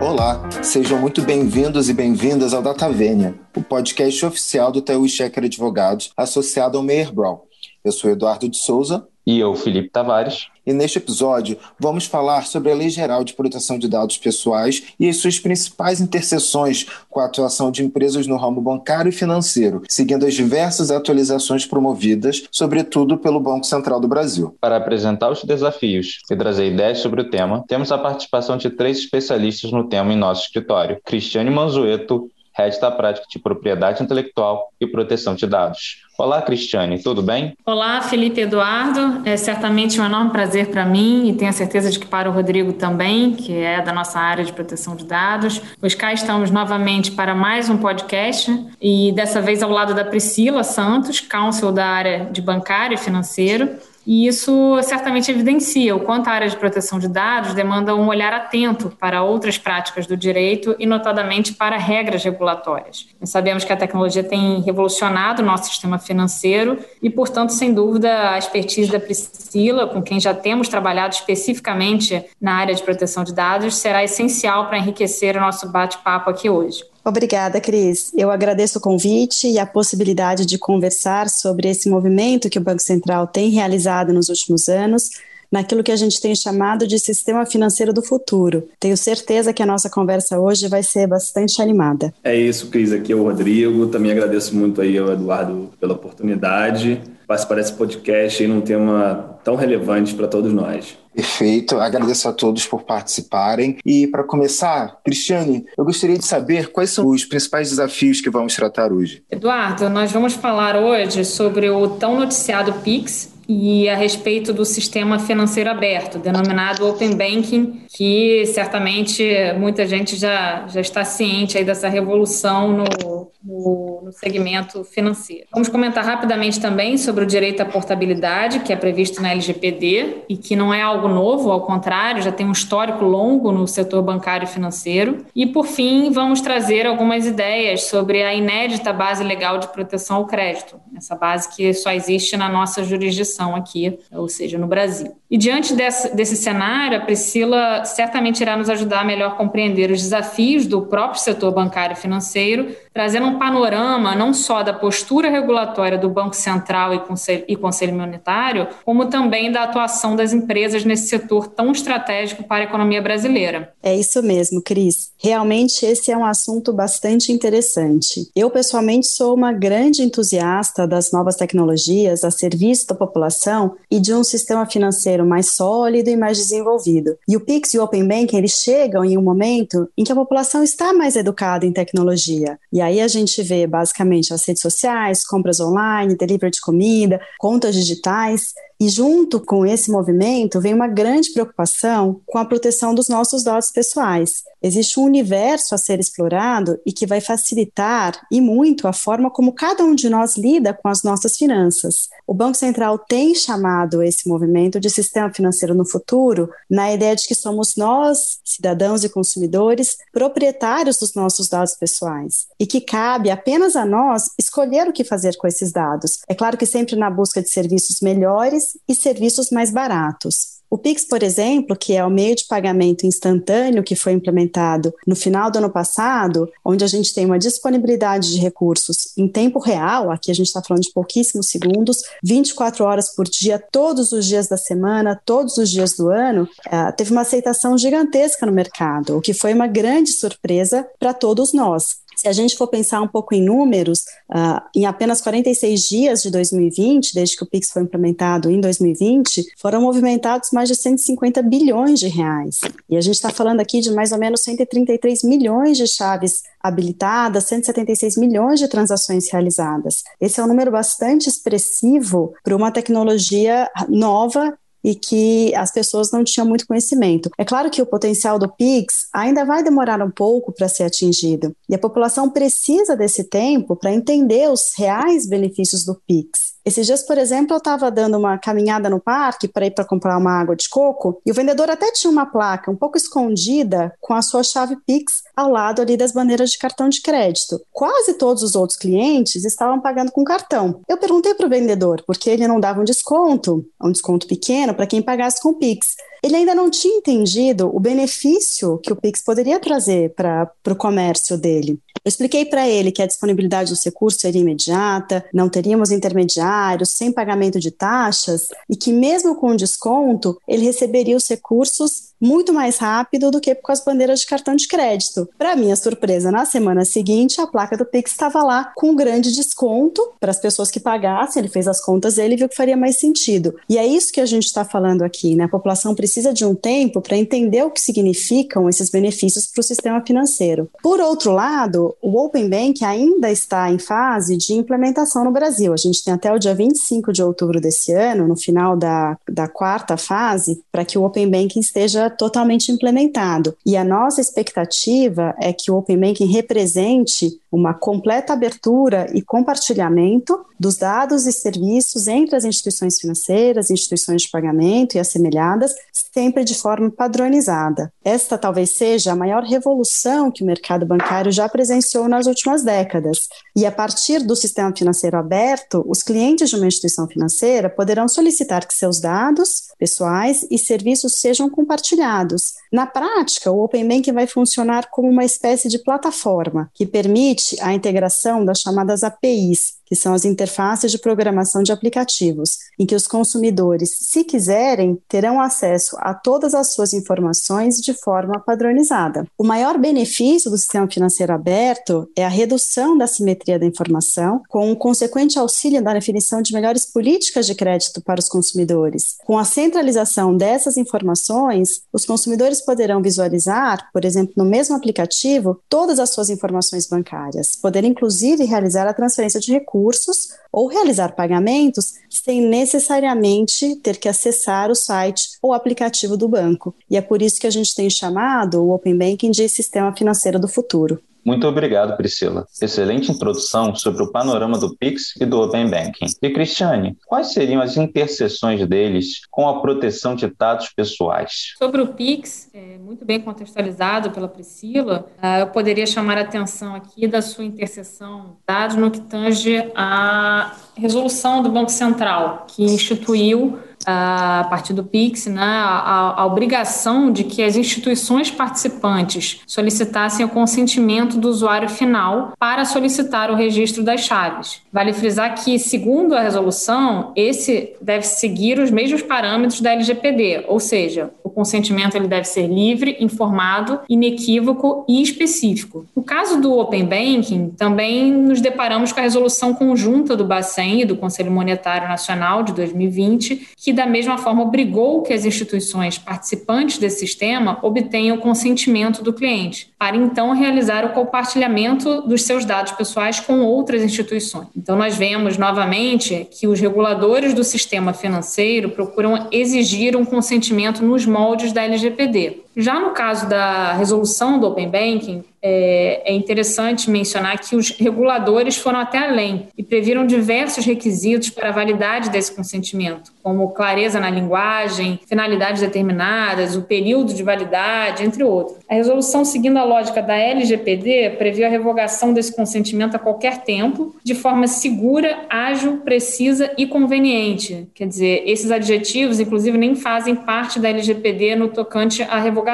Olá, sejam muito bem-vindos e bem-vindas ao Datavênia, o podcast oficial do TU Checker Advogados, associado ao Meyer Brown. Eu sou Eduardo de Souza. E eu, Felipe Tavares. E neste episódio vamos falar sobre a Lei Geral de Proteção de Dados Pessoais e as suas principais interseções com a atuação de empresas no ramo bancário e financeiro, seguindo as diversas atualizações promovidas, sobretudo pelo Banco Central do Brasil. Para apresentar os desafios e trazer ideias sobre o tema, temos a participação de três especialistas no tema em nosso escritório: Cristiane Manzueto, head da prática de propriedade intelectual e proteção de dados. Olá, Cristiane, tudo bem? Olá, Felipe Eduardo. É certamente um enorme prazer para mim e tenho a certeza de que para o Rodrigo também, que é da nossa área de proteção de dados. Pois cá estamos novamente para mais um podcast e dessa vez ao lado da Priscila Santos, counsel da área de bancário e financeiro. E isso certamente evidencia o quanto a área de proteção de dados demanda um olhar atento para outras práticas do direito e, notadamente, para regras regulatórias. Nós sabemos que a tecnologia tem revolucionado o nosso sistema financeiro e, portanto, sem dúvida, a expertise da Priscila, com quem já temos trabalhado especificamente na área de proteção de dados, será essencial para enriquecer o nosso bate-papo aqui hoje. Obrigada, Cris. Eu agradeço o convite e a possibilidade de conversar sobre esse movimento que o Banco Central tem realizado nos últimos anos naquilo que a gente tem chamado de sistema financeiro do futuro. Tenho certeza que a nossa conversa hoje vai ser bastante animada. É isso, Cris. Aqui é o Rodrigo. Também agradeço muito aí ao Eduardo pela oportunidade participar desse podcast em um tema tão relevante para todos nós. Perfeito, agradeço a todos por participarem. E para começar, Cristiane, eu gostaria de saber quais são os principais desafios que vamos tratar hoje. Eduardo, nós vamos falar hoje sobre o tão noticiado PIX, e a respeito do sistema financeiro aberto, denominado Open Banking, que certamente muita gente já, já está ciente aí dessa revolução no, no, no, segmento financeiro. Vamos comentar rapidamente também sobre o direito à portabilidade, que é previsto na LGPD e que não é algo novo, ao contrário, já tem um histórico longo no setor bancário e financeiro. E, por fim, vamos trazer algumas ideias sobre a inédita base legal de proteção ao crédito, essa base que só existe na nossa jurisdição aqui, ou seja, no Brasil. E diante desse, desse cenário, a Priscila certamente irá nos ajudar a melhor compreender os desafios do próprio setor bancário e financeiro, trazendo um panorama não só da postura regulatória do Banco Central e Conselho, e Conselho Monetário, como também da atuação das empresas nesse setor tão estratégico para a economia brasileira. É isso mesmo, Cris. Realmente esse é um assunto bastante interessante. Eu, pessoalmente, sou uma grande entusiasta das novas tecnologias a serviço da população e de um sistema financeiro mais sólido e mais desenvolvido. E o Pix e o Open Banking, eles chegam em um momento em que a população está mais educada em tecnologia. E aí a gente vê basicamente as redes sociais, compras online, delivery de comida, contas digitais, e junto com esse movimento vem uma grande preocupação com a proteção dos nossos dados pessoais. Existe um universo a ser explorado e que vai facilitar e muito a forma como cada um de nós lida com as nossas finanças. O Banco Central tem chamado esse movimento de sistema financeiro no futuro, na ideia de que somos nós, cidadãos e consumidores, proprietários dos nossos dados pessoais e que cabe apenas a nós escolher o que fazer com esses dados. É claro que sempre na busca de serviços melhores e serviços mais baratos. O Pix, por exemplo, que é o meio de pagamento instantâneo que foi implementado no final do ano passado, onde a gente tem uma disponibilidade de recursos em tempo real, aqui a gente está falando de pouquíssimos segundos, 24 horas por dia, todos os dias da semana, todos os dias do ano, eh, teve uma aceitação gigantesca no mercado, o que foi uma grande surpresa para todos nós. Se a gente for pensar um pouco em números, uh, em apenas 46 dias de 2020, desde que o Pix foi implementado em 2020, foram movimentados mais de 150 bilhões de reais. E a gente está falando aqui de mais ou menos 133 milhões de chaves habilitadas, 176 milhões de transações realizadas. Esse é um número bastante expressivo para uma tecnologia nova e que as pessoas não tinham muito conhecimento. É claro que o potencial do PIX ainda vai demorar um pouco para ser atingido, e a população precisa desse tempo para entender os reais benefícios do PIX. Esses dias, por exemplo, eu estava dando uma caminhada no parque para ir para comprar uma água de coco e o vendedor até tinha uma placa um pouco escondida com a sua chave Pix ao lado ali das bandeiras de cartão de crédito. Quase todos os outros clientes estavam pagando com cartão. Eu perguntei para o vendedor por que ele não dava um desconto, um desconto pequeno para quem pagasse com Pix. Ele ainda não tinha entendido o benefício que o Pix poderia trazer para o comércio dele. Eu expliquei para ele que a disponibilidade dos recursos seria imediata, não teríamos intermediários, sem pagamento de taxas, e que mesmo com desconto, ele receberia os recursos muito mais rápido do que com as bandeiras de cartão de crédito. Para minha surpresa, na semana seguinte, a placa do Pix estava lá com um grande desconto para as pessoas que pagassem. Ele fez as contas dele e viu que faria mais sentido. E é isso que a gente está falando aqui, né? A população precisa de um tempo para entender o que significam esses benefícios para o sistema financeiro. Por outro lado, o Open Bank ainda está em fase de implementação no Brasil. A gente tem até o dia 25 de outubro desse ano, no final da, da quarta fase, para que o Open Banking esteja totalmente implementado. E a nossa expectativa é que o Open Banking represente uma completa abertura e compartilhamento dos dados e serviços entre as instituições financeiras, instituições de pagamento e assemelhadas, sempre de forma padronizada. Esta talvez seja a maior revolução que o mercado bancário já presenciou nas últimas décadas. E a partir do sistema financeiro aberto, os clientes de uma instituição financeira poderão solicitar que seus dados pessoais e serviços sejam compartilhados. Na prática, o Open Banking vai funcionar como uma espécie de plataforma que permite a integração das chamadas APIs, que são as interfaces de programação de aplicativos, em que os consumidores, se quiserem, terão acesso a todas as suas informações de forma padronizada. O maior benefício do sistema financeiro aberto é a redução da simetria da informação, com o um consequente auxílio na definição de melhores políticas de crédito para os consumidores. Com a centralização dessas informações, os consumidores poderão visualizar, por exemplo, no mesmo aplicativo, todas as suas informações bancárias, poder inclusive realizar a transferência de recursos recursos ou realizar pagamentos sem necessariamente ter que acessar o site ou aplicativo do banco. E é por isso que a gente tem chamado o Open Banking de sistema financeiro do futuro. Muito obrigado, Priscila. Excelente introdução sobre o panorama do Pix e do Open Banking. E Cristiane, quais seriam as interseções deles com a proteção de dados pessoais? Sobre o Pix, é muito bem contextualizado pela Priscila, ah, eu poderia chamar a atenção aqui da sua interseção dados no que tange a resolução do Banco Central, que instituiu a partir do Pix, né, a, a, obrigação de que as instituições participantes solicitassem o consentimento do usuário final para solicitar o registro das chaves. Vale frisar que, segundo a resolução, esse deve seguir os mesmos parâmetros da LGPD, ou seja, o consentimento ele deve ser livre, informado, inequívoco e específico. No caso do Open Banking, também nos deparamos com a resolução conjunta do Bacen e do Conselho Monetário Nacional de 2020, que da mesma forma obrigou que as instituições participantes desse sistema obtenham o consentimento do cliente, para então realizar o compartilhamento dos seus dados pessoais com outras instituições. Então, nós vemos novamente que os reguladores do sistema financeiro procuram exigir um consentimento nos moldes da LGPD. Já no caso da resolução do Open Banking, é, é, interessante mencionar que os reguladores foram até além e previram diversos requisitos para a validade desse consentimento, como clareza na linguagem, finalidades determinadas, o período de validade, entre outros. A resolução, seguindo a lógica da LGPD, previu a revogação desse consentimento a qualquer tempo, de forma segura, ágil, precisa e conveniente. Quer dizer, esses adjetivos, inclusive, nem fazem parte da LGPD no tocante à revogação.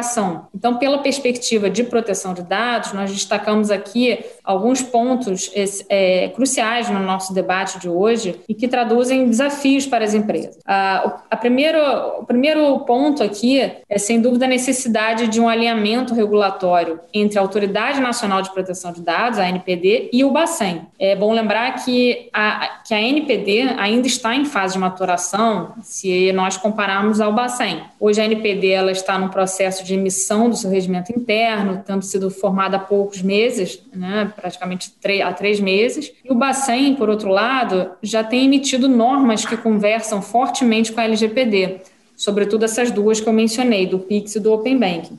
Então, pela perspectiva de proteção de dados, nós destacamos aqui alguns pontos é, cruciais no nosso debate de hoje e que traduzem desafios para as empresas. A, a primeiro, o primeiro ponto aqui é, sem dúvida, a necessidade de um alinhamento regulatório entre a Autoridade Nacional de Proteção de Dados, a NPD, e o Bacen. É bom lembrar que a, que a NPD ainda está em fase de maturação se nós compararmos ao Bacen. Hoje a NPD ela está no processo de emissão do seu regimento interno, tendo sido formado formada há poucos meses, né, praticamente há três meses. E o Bacen, por outro lado, já tem emitido normas que conversam fortemente com a LGPD, sobretudo essas duas que eu mencionei, do PIX e do Open Banking.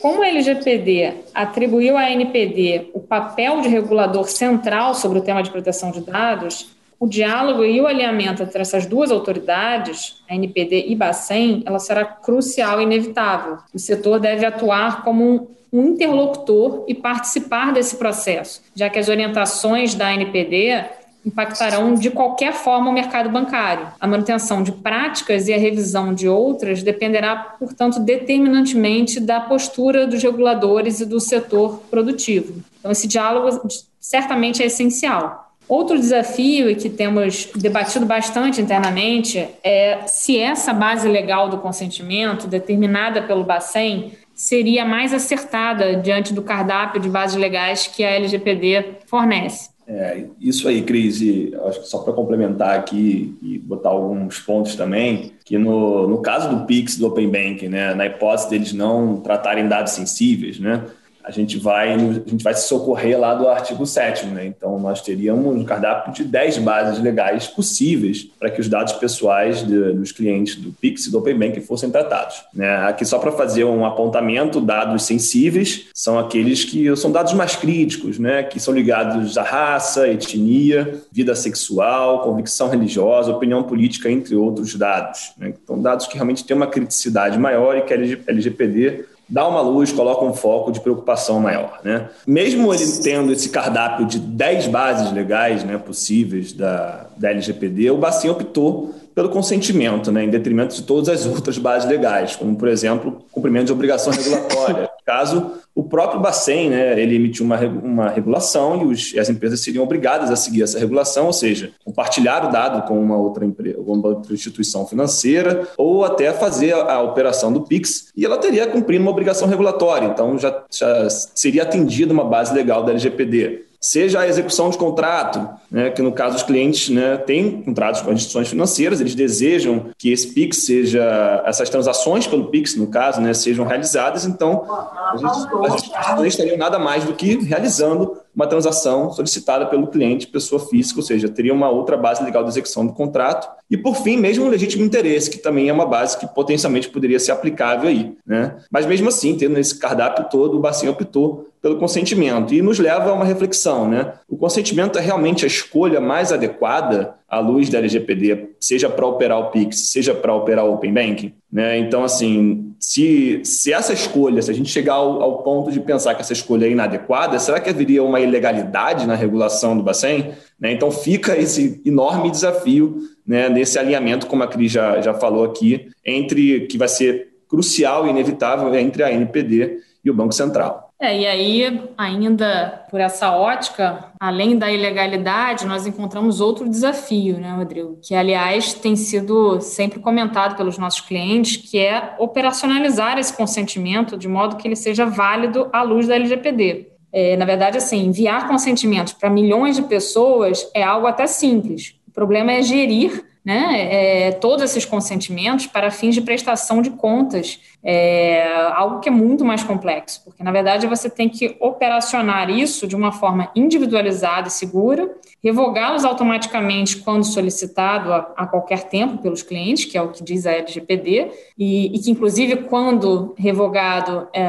Como a LGPD atribuiu à NPD o papel de regulador central sobre o tema de proteção de dados, o diálogo e o alinhamento entre essas duas autoridades, a NPD e Bacen, ela será crucial e inevitável. O setor deve atuar como um interlocutor e participar desse processo, já que as orientações da NPD impactarão de qualquer forma o mercado bancário. A manutenção de práticas e a revisão de outras dependerá, portanto, determinantemente da postura dos reguladores e do setor produtivo. Então, esse diálogo certamente é essencial. Outro desafio e que temos debatido bastante internamente é se essa base legal do consentimento, determinada pelo Bacen, seria mais acertada diante do cardápio de bases legais que a LGPD fornece. É, isso aí, Cris, e acho que só para complementar aqui e botar alguns pontos também, que no, no caso do Pix, do Open Banking, né, na hipótese deles não tratarem dados sensíveis, né, a gente vai a gente vai se socorrer lá do artigo 7 né? Então nós teríamos um cardápio de 10 bases legais possíveis para que os dados pessoais de, dos clientes do Pix e do Open Bank fossem tratados, né? Aqui só para fazer um apontamento, dados sensíveis são aqueles que são dados mais críticos, né? Que são ligados à raça, etnia, vida sexual, convicção religiosa, opinião política, entre outros dados. Né? Então dados que realmente têm uma criticidade maior e que a LGPD dá uma luz, coloca um foco de preocupação maior. Né? Mesmo ele tendo esse cardápio de 10 bases legais né, possíveis da, da LGPD, o Bacen optou pelo consentimento, né, em detrimento de todas as outras bases legais, como, por exemplo, cumprimento de obrigação regulatória. Caso o próprio Bacen, né, ele emitiu uma, uma regulação e os, as empresas seriam obrigadas a seguir essa regulação, ou seja, compartilhar o dado com uma outra empresa, uma outra instituição financeira, ou até fazer a, a operação do Pix, e ela teria cumprido uma obrigação regulatória, então já, já seria atendida uma base legal da LGPD seja a execução de contrato, né, que no caso os clientes né, têm contratos com instituições financeiras, eles desejam que esse PIX seja, essas transações pelo PIX, no caso, né, sejam realizadas, então a gente, a gente estaria nada mais do que realizando uma transação solicitada pelo cliente, pessoa física, ou seja, teria uma outra base legal de execução do contrato. E, por fim, mesmo um legítimo interesse, que também é uma base que potencialmente poderia ser aplicável aí. Né? Mas, mesmo assim, tendo esse cardápio todo, o Bacen optou pelo consentimento. E nos leva a uma reflexão, né? O consentimento é realmente a escolha mais adequada à luz da LGPD, seja para operar o Pix, seja para operar o Open Banking? Né? Então, assim, se, se essa escolha, se a gente chegar ao, ao, ponto de pensar que essa escolha é inadequada, será que haveria uma ilegalidade na regulação do Bacen? Né? Então, fica esse enorme desafio né, nesse alinhamento, como a Cris já, já falou aqui, entre que vai ser crucial e inevitável entre a NPD e o Banco Central. É, e aí, ainda por essa ótica, além da ilegalidade, nós encontramos outro desafio, né, Rodrigo? Que, aliás, tem sido sempre comentado pelos nossos clientes, que é operacionalizar esse consentimento de modo que ele seja válido à luz da LGPD. É, na verdade, assim, enviar consentimentos para milhões de pessoas é algo até simples. O problema é gerir né, é, todos esses consentimentos para fins de prestação de contas, é algo que é muito mais complexo, porque na verdade você tem que operacionar isso de uma forma individualizada e segura, revogá-los automaticamente quando solicitado a, a, qualquer tempo pelos clientes, que é o que diz a LGPD, e, e que inclusive quando revogado é,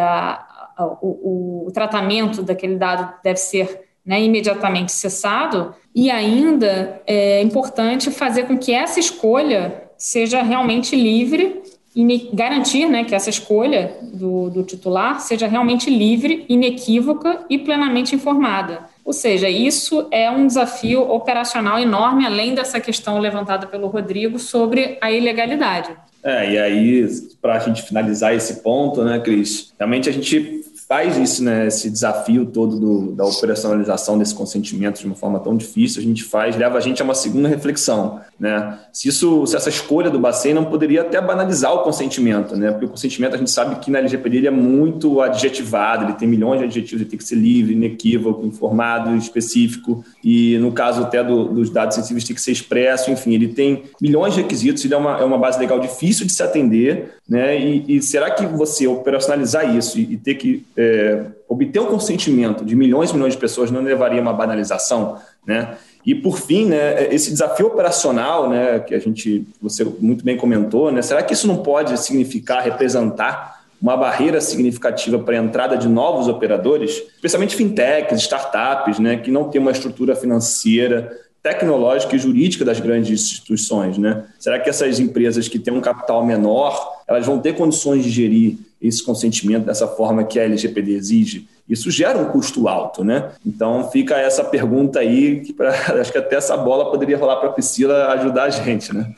o, o, tratamento daquele dado deve ser né, imediatamente cessado, e ainda é importante fazer com que essa escolha seja realmente livre e garantir né, que essa escolha do, do titular seja realmente livre, inequívoca e plenamente informada. Ou seja, isso é um desafio operacional enorme, além dessa questão levantada pelo Rodrigo sobre a ilegalidade. É, e aí, para a gente finalizar esse ponto, né, Cris, realmente a gente faz isso, né, esse desafio todo do, da operacionalização desse consentimento de uma forma tão difícil, a gente faz, leva a gente a uma segunda reflexão, né? Se isso, se essa escolha do Bacen não poderia até banalizar o consentimento, né? Porque o consentimento a gente sabe que na LGPD ele é muito adjetivado, ele tem milhões de adjetivos, ele tem que ser livre, inequívoco, informado, específico, e no caso até do, dos dados sensíveis tem que ser expresso, enfim, ele tem milhões de requisitos, ele é uma, é uma base legal difícil de se atender, né? E, e será que você operacionalizar isso e, e ter que é, obter o consentimento de milhões e milhões de pessoas não levaria a uma banalização, né? E por fim, né, esse desafio operacional, né, que a gente, você muito bem comentou, né, será que isso não pode significar representar uma barreira significativa para a entrada de novos operadores, especialmente fintechs, startups, né, que não têm uma estrutura financeira tecnológica e jurídica das grandes instituições, né? Será que essas empresas que têm um capital menor, elas vão ter condições de gerir esse consentimento dessa forma que a LGPD exige? Isso gera um custo alto, né? Então fica essa pergunta aí, que pra, acho que até essa bola poderia rolar para a Priscila ajudar a gente, né?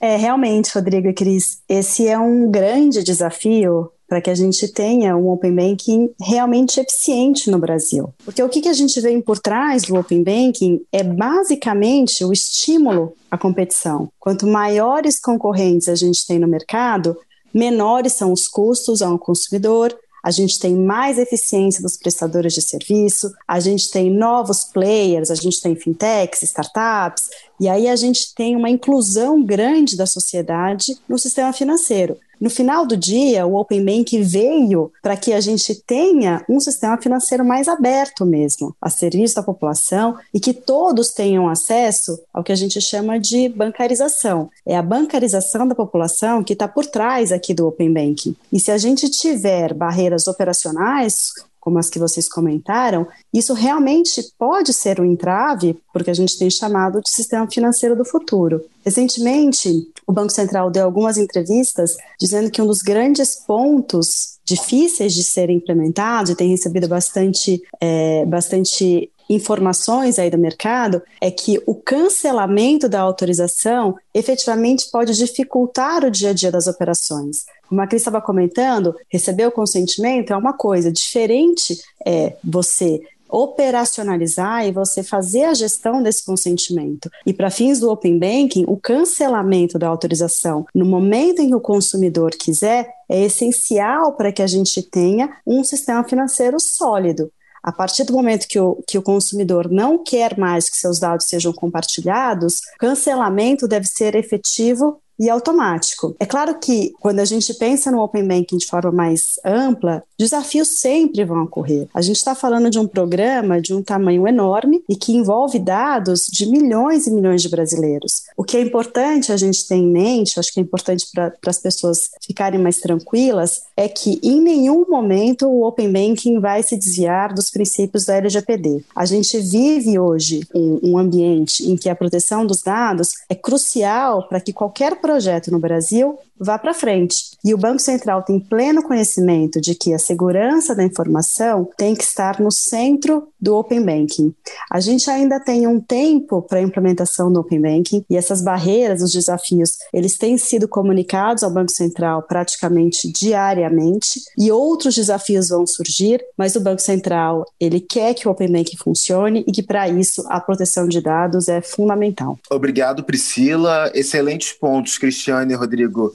É, realmente, Rodrigo e Cris, esse é um grande desafio para que a gente tenha um Open Banking realmente eficiente no Brasil. Porque o que, que a gente vê por trás do Open Banking é basicamente o estímulo à competição. Quanto maiores concorrentes a gente tem no mercado, menores são os custos ao consumidor, a gente tem mais eficiência dos prestadores de serviço, a gente tem novos players, a gente tem fintechs, startups, e aí a gente tem uma inclusão grande da sociedade no sistema financeiro. No final do dia, o Open Bank veio para que a gente tenha um sistema financeiro mais aberto mesmo, a serviço da população e que todos tenham acesso ao que a gente chama de bancarização. É a bancarização da população que está por trás aqui do Open Banking. E se a gente tiver barreiras operacionais, como as que vocês comentaram, isso realmente pode ser um entrave, porque a gente tem chamado de sistema financeiro do futuro. Recentemente, o Banco Central deu algumas entrevistas dizendo que um dos grandes pontos difíceis de serem implementados, e tem recebido bastante, é, bastante informações aí do mercado é que o cancelamento da autorização efetivamente pode dificultar o dia a dia das operações. Como a Cris estava comentando, receber o consentimento é uma coisa, diferente é você operacionalizar e você fazer a gestão desse consentimento. E para fins do Open Banking, o cancelamento da autorização no momento em que o consumidor quiser é essencial para que a gente tenha um sistema financeiro sólido. A partir do momento que o, que o consumidor não quer mais que seus dados sejam compartilhados, cancelamento deve ser efetivo e automático. É claro que quando a gente pensa no Open Banking de forma mais ampla, desafios sempre vão ocorrer. A gente está falando de um programa de um tamanho enorme e que envolve dados de milhões e milhões de brasileiros. O que é importante a gente ter em mente, acho que é importante para as pessoas ficarem mais tranquilas, é que em nenhum momento o Open Banking vai se desviar dos princípios da LGPD. A gente vive hoje um ambiente em que a proteção dos dados é crucial para que qualquer projeto no Brasil vá para frente. E o Banco Central tem pleno conhecimento de que a segurança da informação tem que estar no centro do Open Banking. A gente ainda tem um tempo para a implementação do Open Banking e essas barreiras, os desafios, eles têm sido comunicados ao Banco Central praticamente diariamente e outros desafios vão surgir, mas o Banco Central, ele quer que o Open Banking funcione e que para isso a proteção de dados é fundamental. Obrigado, Priscila. Excelentes pontos, Cristiane e Rodrigo.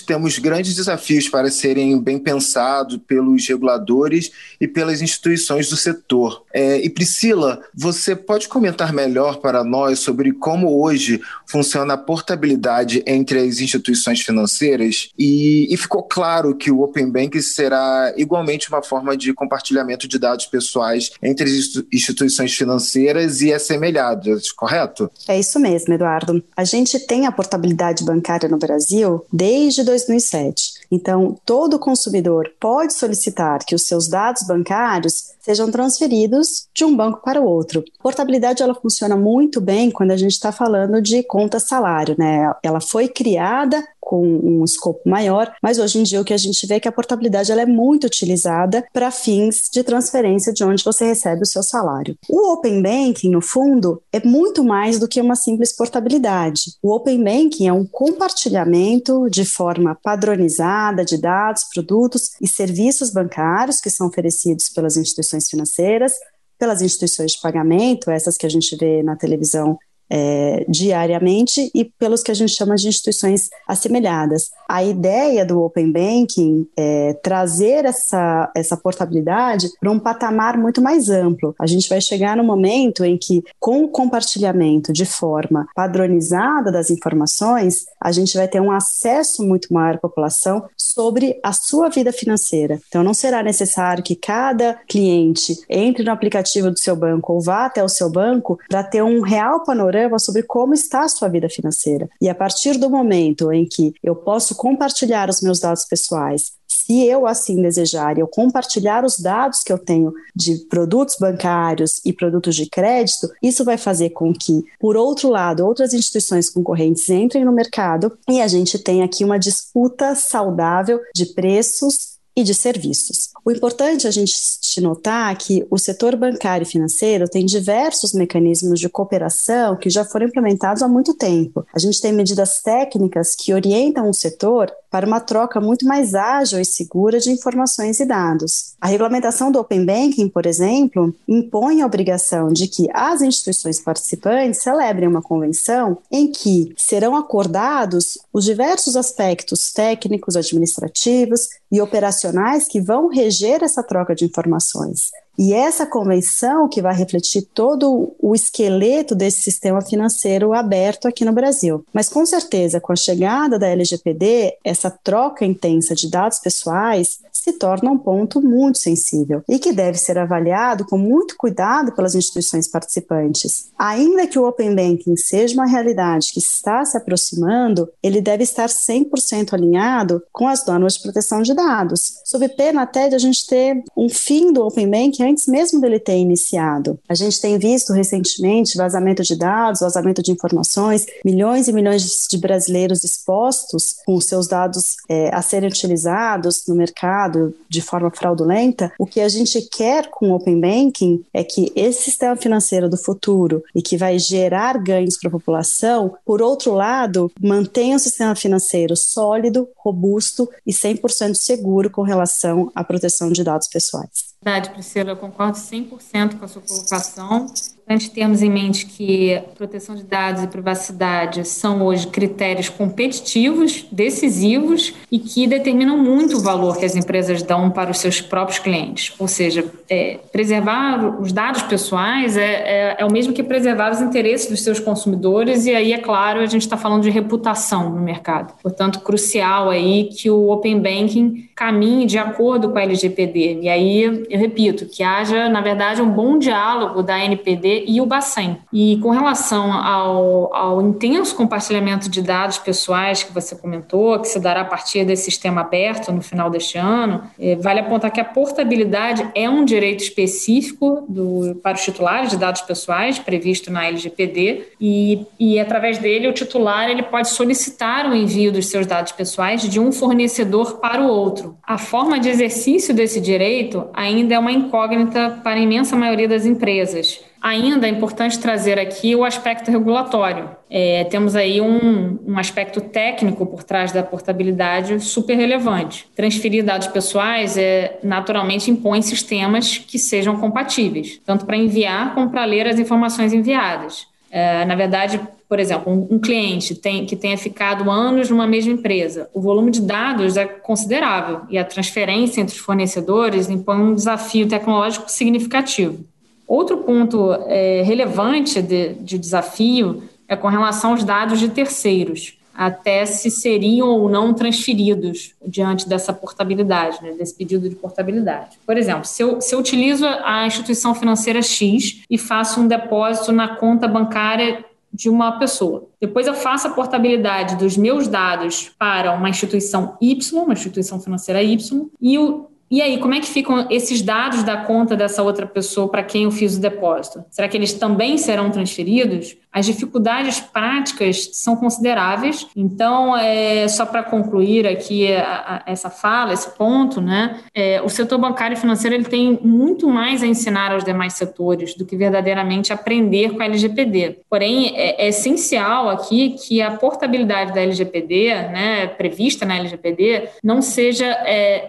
Temos grandes desafios para serem bem pensados pelos reguladores e pelas instituições do setor. É, e Priscila, você pode comentar melhor para nós sobre como hoje funciona a portabilidade entre as instituições financeiras? E, e ficou claro que o Open Bank será igualmente uma forma de compartilhamento de dados pessoais entre as instituições financeiras e assemelhadas, correto? É isso mesmo, Eduardo. A gente tem a portabilidade bancária no Brasil desde 2007. Então, todo consumidor pode solicitar que os seus dados bancários sejam transferidos de um banco para o outro. Portabilidade ela funciona muito bem quando a gente está falando de conta salário, né? Ela foi criada com um escopo maior, mas hoje em dia o que a gente vê é que a portabilidade ela é muito utilizada para fins de transferência de onde você recebe o seu salário. O Open Banking, no fundo, é muito mais do que uma simples portabilidade. O Open Banking é um compartilhamento de forma padronizada de dados, produtos e serviços bancários que são oferecidos pelas instituições financeiras, pelas instituições de pagamento, essas que a gente vê na televisão é, diariamente e pelos que a gente chama de instituições assemelhadas. A ideia do Open Banking é trazer essa, essa portabilidade para um patamar muito mais amplo. A gente vai chegar no momento em que, com o compartilhamento de forma padronizada das informações, a gente vai ter um acesso muito maior à população sobre a sua vida financeira. Então, não será necessário que cada cliente entre no aplicativo do seu banco ou vá até o seu banco para ter um real panorama panorama sobre como está a sua vida financeira. E a partir do momento em que eu posso compartilhar os meus dados pessoais, se eu assim desejar, eu compartilhar os dados que eu tenho de produtos bancários e produtos de crédito, isso vai fazer com que, por outro lado, outras instituições concorrentes entrem no mercado e a gente tenha aqui uma disputa saudável de preços e de serviços. O importante a gente notar que o setor bancário e financeiro tem diversos mecanismos de cooperação que já foram implementados há muito tempo. A gente tem medidas técnicas que orientam o setor para uma troca muito mais ágil e segura de informações e dados. A regulamentação do Open Banking, por exemplo, impõe a obrigação de que as instituições participantes celebrem uma convenção em que serão acordados os diversos aspectos técnicos, administrativos e operacionais que vão reger essa troca de informações. E essa convenção que vai refletir todo o esqueleto desse sistema financeiro aberto aqui no Brasil. Mas com certeza, com a chegada da LGPD, essa troca intensa de dados pessoais se torna um ponto muito sensível e que deve ser avaliado com muito cuidado pelas instituições participantes. Ainda que o Open Banking seja uma realidade que está se aproximando, ele deve estar 100% alinhado com as normas de proteção de dados, sob pena até de a gente ter um fim do Open Banking antes mesmo dele ter iniciado. A gente tem visto recentemente vazamento de dados, vazamento de informações, milhões e milhões de brasileiros expostos com seus dados é, a serem utilizados no mercado de forma fraudulenta. O que a gente quer com o Open Banking é que esse sistema financeiro do futuro e que vai gerar ganhos para a população, por outro lado, mantenha o sistema financeiro sólido, robusto e 100% seguro com relação à proteção de dados pessoais. Verdade, Priscila, eu concordo 100% com a sua colocação importante termos em mente que proteção de dados e privacidade são hoje critérios competitivos, decisivos e que determinam muito o valor que as empresas dão para os seus próprios clientes. Ou seja, é, preservar os dados pessoais é, é, é, o mesmo que preservar os interesses dos seus consumidores e aí, é claro, a gente está falando de reputação no mercado. Portanto, crucial aí que o Open Banking caminhe de acordo com a LGPD. E aí, eu repito, que haja, na verdade, um bom diálogo da NPD e o Bacen. E com relação ao, ao intenso compartilhamento de dados pessoais que você comentou, que se dará a partir desse sistema aberto no final deste ano, é, vale apontar que a portabilidade é um direito específico do, para os titulares de dados pessoais, previsto na LGPD, e, e através dele o titular ele pode solicitar o envio dos seus dados pessoais de um fornecedor para o outro. A forma de exercício desse direito ainda é uma incógnita para a imensa maioria das empresas. Ainda é importante trazer aqui o aspecto regulatório. É, temos aí um, um, aspecto técnico por trás da portabilidade super relevante. Transferir dados pessoais é, naturalmente impõe sistemas que sejam compatíveis, tanto para enviar como para ler as informações enviadas. É, na verdade, por exemplo, um, cliente tem, que tenha ficado anos numa mesma empresa, o volume de dados é considerável e a transferência entre os fornecedores impõe um desafio tecnológico significativo. Outro ponto é, relevante de, de desafio é com relação aos dados de terceiros, até se seriam ou não transferidos diante dessa portabilidade, né, desse pedido de portabilidade. Por exemplo, se eu, se eu utilizo a instituição financeira X e faço um depósito na conta bancária de uma pessoa. Depois eu faço a portabilidade dos meus dados para uma instituição Y, uma instituição financeira Y, e o e aí, como é que ficam esses dados da conta dessa outra pessoa para quem eu fiz o depósito? Será que eles também serão transferidos? As dificuldades práticas são consideráveis. Então, é, só para concluir aqui a, a, essa fala, esse ponto, né, é, o setor bancário e financeiro ele tem muito mais a ensinar aos demais setores do que verdadeiramente aprender com a LGPD. Porém, é, é essencial aqui que a portabilidade da LGPD, né, prevista na LGPD, não seja é,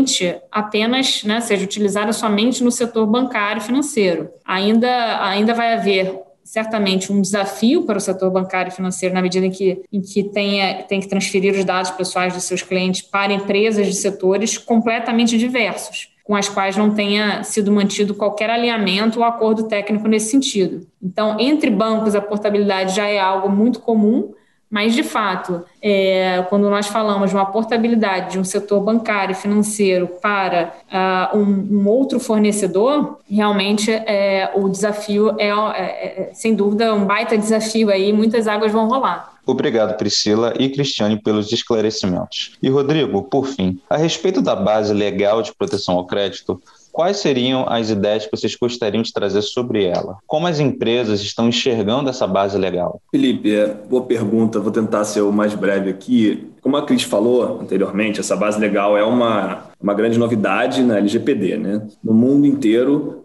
necessariamente apenas, né, seja utilizada somente no setor bancário e financeiro. Ainda, ainda vai haver certamente um desafio para o setor bancário e financeiro na medida em que, em que tenha, tem que transferir os dados pessoais dos seus clientes para empresas de setores completamente diversos, com as quais não tenha sido mantido qualquer alinhamento ou acordo técnico nesse sentido. Então, entre bancos, a portabilidade já é algo muito comum, Mas, de fato, é, quando nós falamos de uma portabilidade de um setor bancário e financeiro para uh, um, um, outro fornecedor, realmente é, o desafio é, é, é, sem dúvida, um baita desafio aí, muitas águas vão rolar. Obrigado, Priscila e Cristiane, pelos esclarecimentos. E Rodrigo, por fim, a respeito da base legal de proteção ao crédito, Quais seriam as ideias que vocês gostariam de trazer sobre ela? Como as empresas estão enxergando essa base legal? Felipe, é, boa pergunta. Vou tentar ser o mais breve aqui. Como a Cris falou anteriormente, essa base legal é uma, uma grande novidade na LGPD. Né? No mundo inteiro,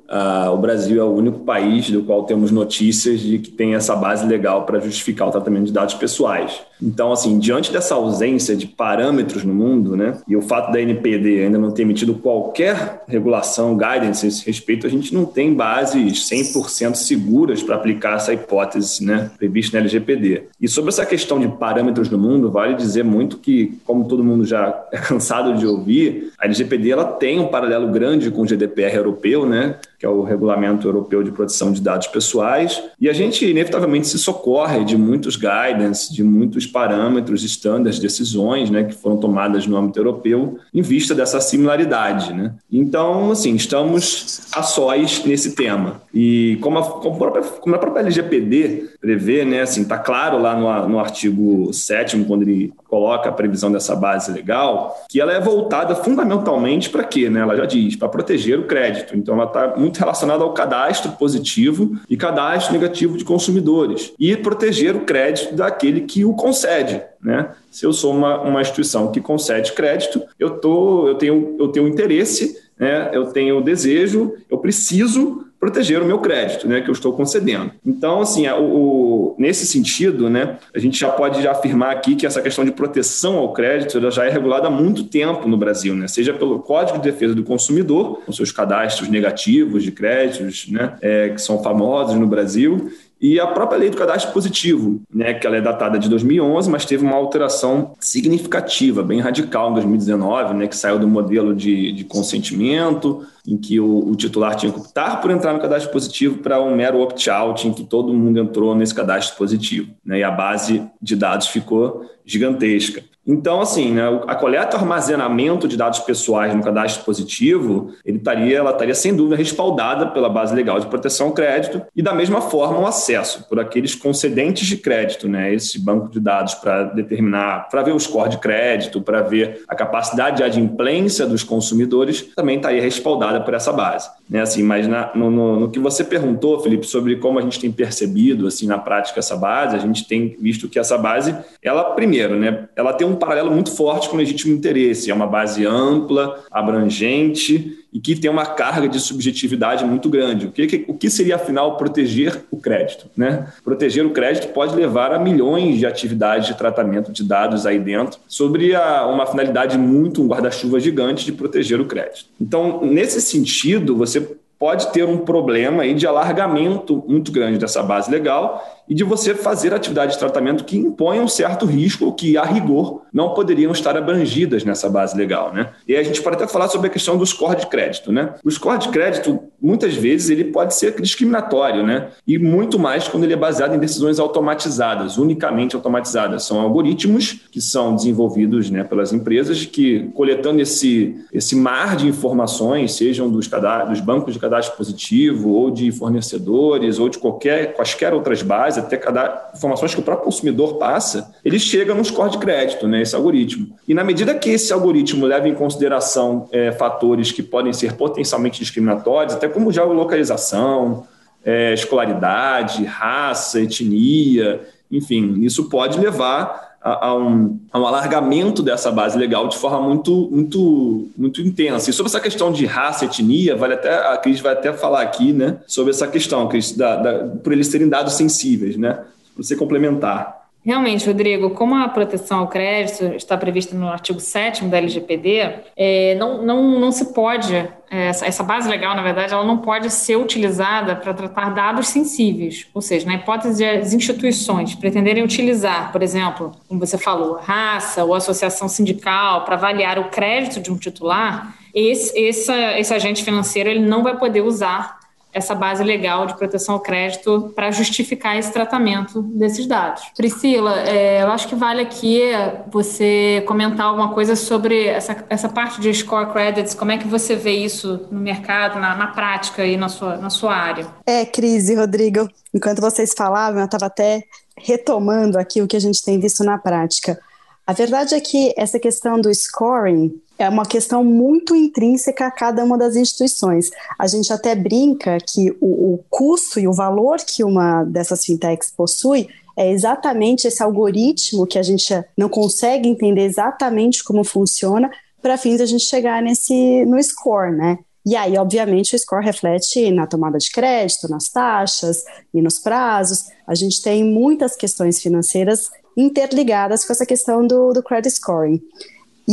o Brasil é o único país do qual temos notícias de que tem essa base legal para justificar o tratamento de dados pessoais. Então, assim, diante dessa ausência de parâmetros no mundo, né, e o fato da NPD ainda não ter emitido qualquer regulação, guidance a esse respeito, a gente não tem bases 100% seguras para aplicar essa hipótese, né, prevista na LGPD. E sobre essa questão de parâmetros no mundo, vale dizer muito que, como todo mundo já é cansado de ouvir, a LGPD ela tem um paralelo grande com o GDPR europeu, né, que é o Regulamento Europeu de Proteção de Dados Pessoais, e a gente inevitavelmente se socorre de muitos guidance, de muitos parâmetros, estándares, decisões né, que foram tomadas no âmbito europeu em vista dessa similaridade. Né? Então, assim, estamos a sós nesse tema. E como a, como a, própria, própria LGPD prevê, né, assim, está claro lá no, no artigo 7 quando ele coloca a previsão dessa base legal, que ela é voltada fundamentalmente para quê? Né? Ela já diz, para proteger o crédito. Então, ela está muito relacionada ao cadastro positivo e cadastro negativo de consumidores e proteger o crédito daquele que o concede. Né? Se eu sou uma, uma instituição que concede crédito, eu, tô, eu, tenho, eu tenho interesse, né? eu tenho desejo, eu preciso proteger o meu crédito, né, que eu estou concedendo. Então, assim, o, o, nesse sentido, né, a gente já pode já afirmar aqui que essa questão de proteção ao crédito já é regulada há muito tempo no Brasil, né, seja pelo Código de Defesa do Consumidor, com seus cadastros negativos de créditos, né, é, que são famosos no Brasil, e a própria lei do cadastro positivo, né, que ela é datada de 2011, mas teve uma alteração significativa, bem radical em 2019, né, que saiu do modelo de, de consentimento, em que o, o, titular tinha que optar por entrar no cadastro positivo para um mero opt-out, em que todo mundo entrou nesse cadastro positivo. Né, e a base de dados ficou gigantesca. Então, assim, né, a coleta e armazenamento de dados pessoais no cadastro positivo, ele estaria, ela estaria sem dúvida respaldada pela base legal de proteção ao crédito e da mesma forma o acesso por aqueles concedentes de crédito, né, esse banco de dados para determinar, para ver o score de crédito, para ver a capacidade de adimplência dos consumidores, também estaria respaldada por essa base, né, assim, mas na, no, no, no que você perguntou, Felipe, sobre como a gente tem percebido, assim, na prática essa base, a gente tem visto que essa base, ela primeiro, né, ela tem um paralelo muito forte com o legítimo interesse. É uma base ampla, abrangente e que tem uma carga de subjetividade muito grande. O que, o que seria, afinal, proteger o crédito? Né? Proteger o crédito pode levar a milhões de atividades de tratamento de dados aí dentro, sobre a, uma finalidade muito, um guarda-chuva gigante de proteger o crédito. Então, nesse sentido, você pode ter um problema aí de alargamento muito grande dessa base legal e de você fazer atividades de tratamento que impõem um certo risco que, a rigor, não poderiam estar abrangidas nessa base legal. Né? E a gente pode até falar sobre a questão do score de crédito. Né? O score de crédito, muitas vezes, ele pode ser discriminatório, né? e muito mais quando ele é baseado em decisões automatizadas, unicamente automatizadas. São algoritmos que são desenvolvidos né, pelas empresas que, coletando esse, esse mar de informações, sejam dos, dos bancos de cadastro positivo, ou de fornecedores, ou de qualquer, quaisquer outras bases, até cada informações que o próprio consumidor passa, ele chega no score de crédito, né, esse algoritmo. E na medida que esse algoritmo leva em consideração é, fatores que podem ser potencialmente discriminatórios, até como geolocalização, é, escolaridade, raça, etnia, enfim, isso pode levar a, a, um, a, um, alargamento dessa base legal de forma muito, muito, muito intensa. E sobre essa questão de raça, etnia, vale até, a Cris vai até falar aqui né, sobre essa questão, Cris, da, da, por eles serem dados sensíveis, né? Para você complementar. Realmente, Rodrigo, como a proteção ao crédito está prevista no artigo 7 da LGPD, é, não, não, não se pode, é, essa, essa base legal, na verdade, ela não pode ser utilizada para tratar dados sensíveis. Ou seja, na hipótese de as instituições pretenderem utilizar, por exemplo, como você falou, raça ou associação sindical para avaliar o crédito de um titular, esse, esse, esse agente financeiro ele não vai poder usar essa base legal de proteção ao crédito para justificar esse tratamento desses dados. Priscila, é, eu acho que vale aqui você comentar alguma coisa sobre essa, essa parte de score credits, como é que você vê isso no mercado, na, na prática e na sua, na sua área? É, crise, Rodrigo. Enquanto vocês falavam, eu estava até retomando aqui o que a gente tem visto na prática. A verdade é que essa questão do scoring é uma questão muito intrínseca a cada uma das instituições. A gente até brinca que o, o custo e o valor que uma dessas fintechs possui é exatamente esse algoritmo que a gente não consegue entender exatamente como funciona para fins a gente chegar nesse no score, né? E aí, obviamente, o score reflete na tomada de crédito, nas taxas e nos prazos. A gente tem muitas questões financeiras interligadas com essa questão do, do credit scoring.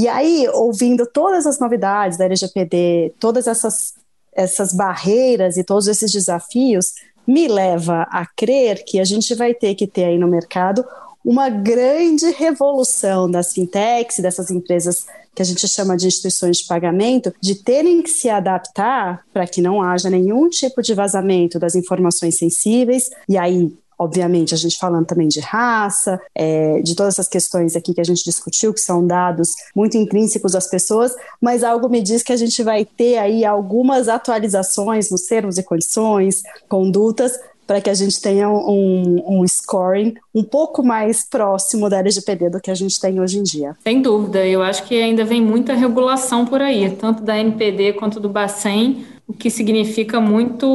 E aí, ouvindo todas as novidades da LGPD, todas essas, essas barreiras e todos esses desafios, me leva a crer que a gente vai ter que ter aí no mercado uma grande revolução das fintechs, dessas empresas que a gente chama de instituições de pagamento, de terem que se adaptar para que não haja nenhum tipo de vazamento das informações sensíveis, e aí obviamente, a gente falando também de raça, é, de todas essas questões aqui que a gente discutiu, que são dados muito intrínsecos às pessoas, mas algo me diz que a gente vai ter aí algumas atualizações nos termos e condições, condutas, para que a gente tenha um, um, scoring um pouco mais próximo da LGPD do que a gente tem hoje em dia. Sem dúvida, eu acho que ainda vem muita regulação por aí, tanto da NPD quanto do Bacen, o que significa muito,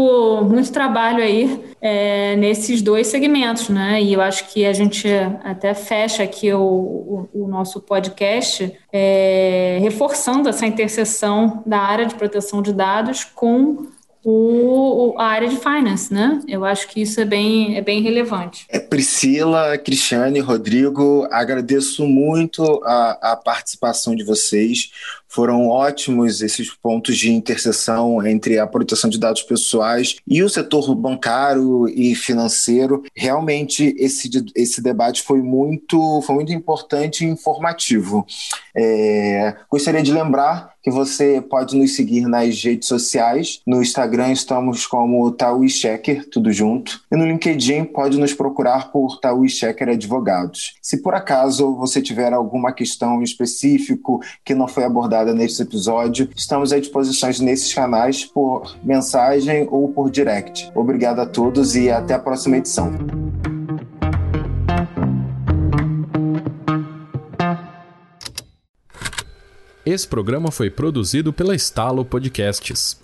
muito trabalho aí é, nesses dois segmentos, né? E eu acho que a gente até fecha aqui o, o, o nosso podcast é, reforçando essa interseção da área de proteção de dados com o, a área de finance, né? Eu acho que isso é bem, é bem relevante. É, Priscila, Cristiane, Rodrigo, agradeço muito a, a participação de vocês. Foram ótimos esses pontos de interseção entre a proteção de dados pessoais e o setor bancário e financeiro. Realmente, esse, esse debate foi muito, foi muito importante e informativo. É, gostaria de lembrar que você pode nos seguir nas redes sociais. No Instagram estamos como Taui Checker, tudo junto. E no LinkedIn pode nos procurar por Taui Checker Advogados. Se por acaso você tiver alguma questão específica que não foi abordada neste episódio, estamos à disposição nesses canais por mensagem ou por direct. Obrigado a todos e até a próxima edição. Esse programa foi produzido pela Estalo Podcasts.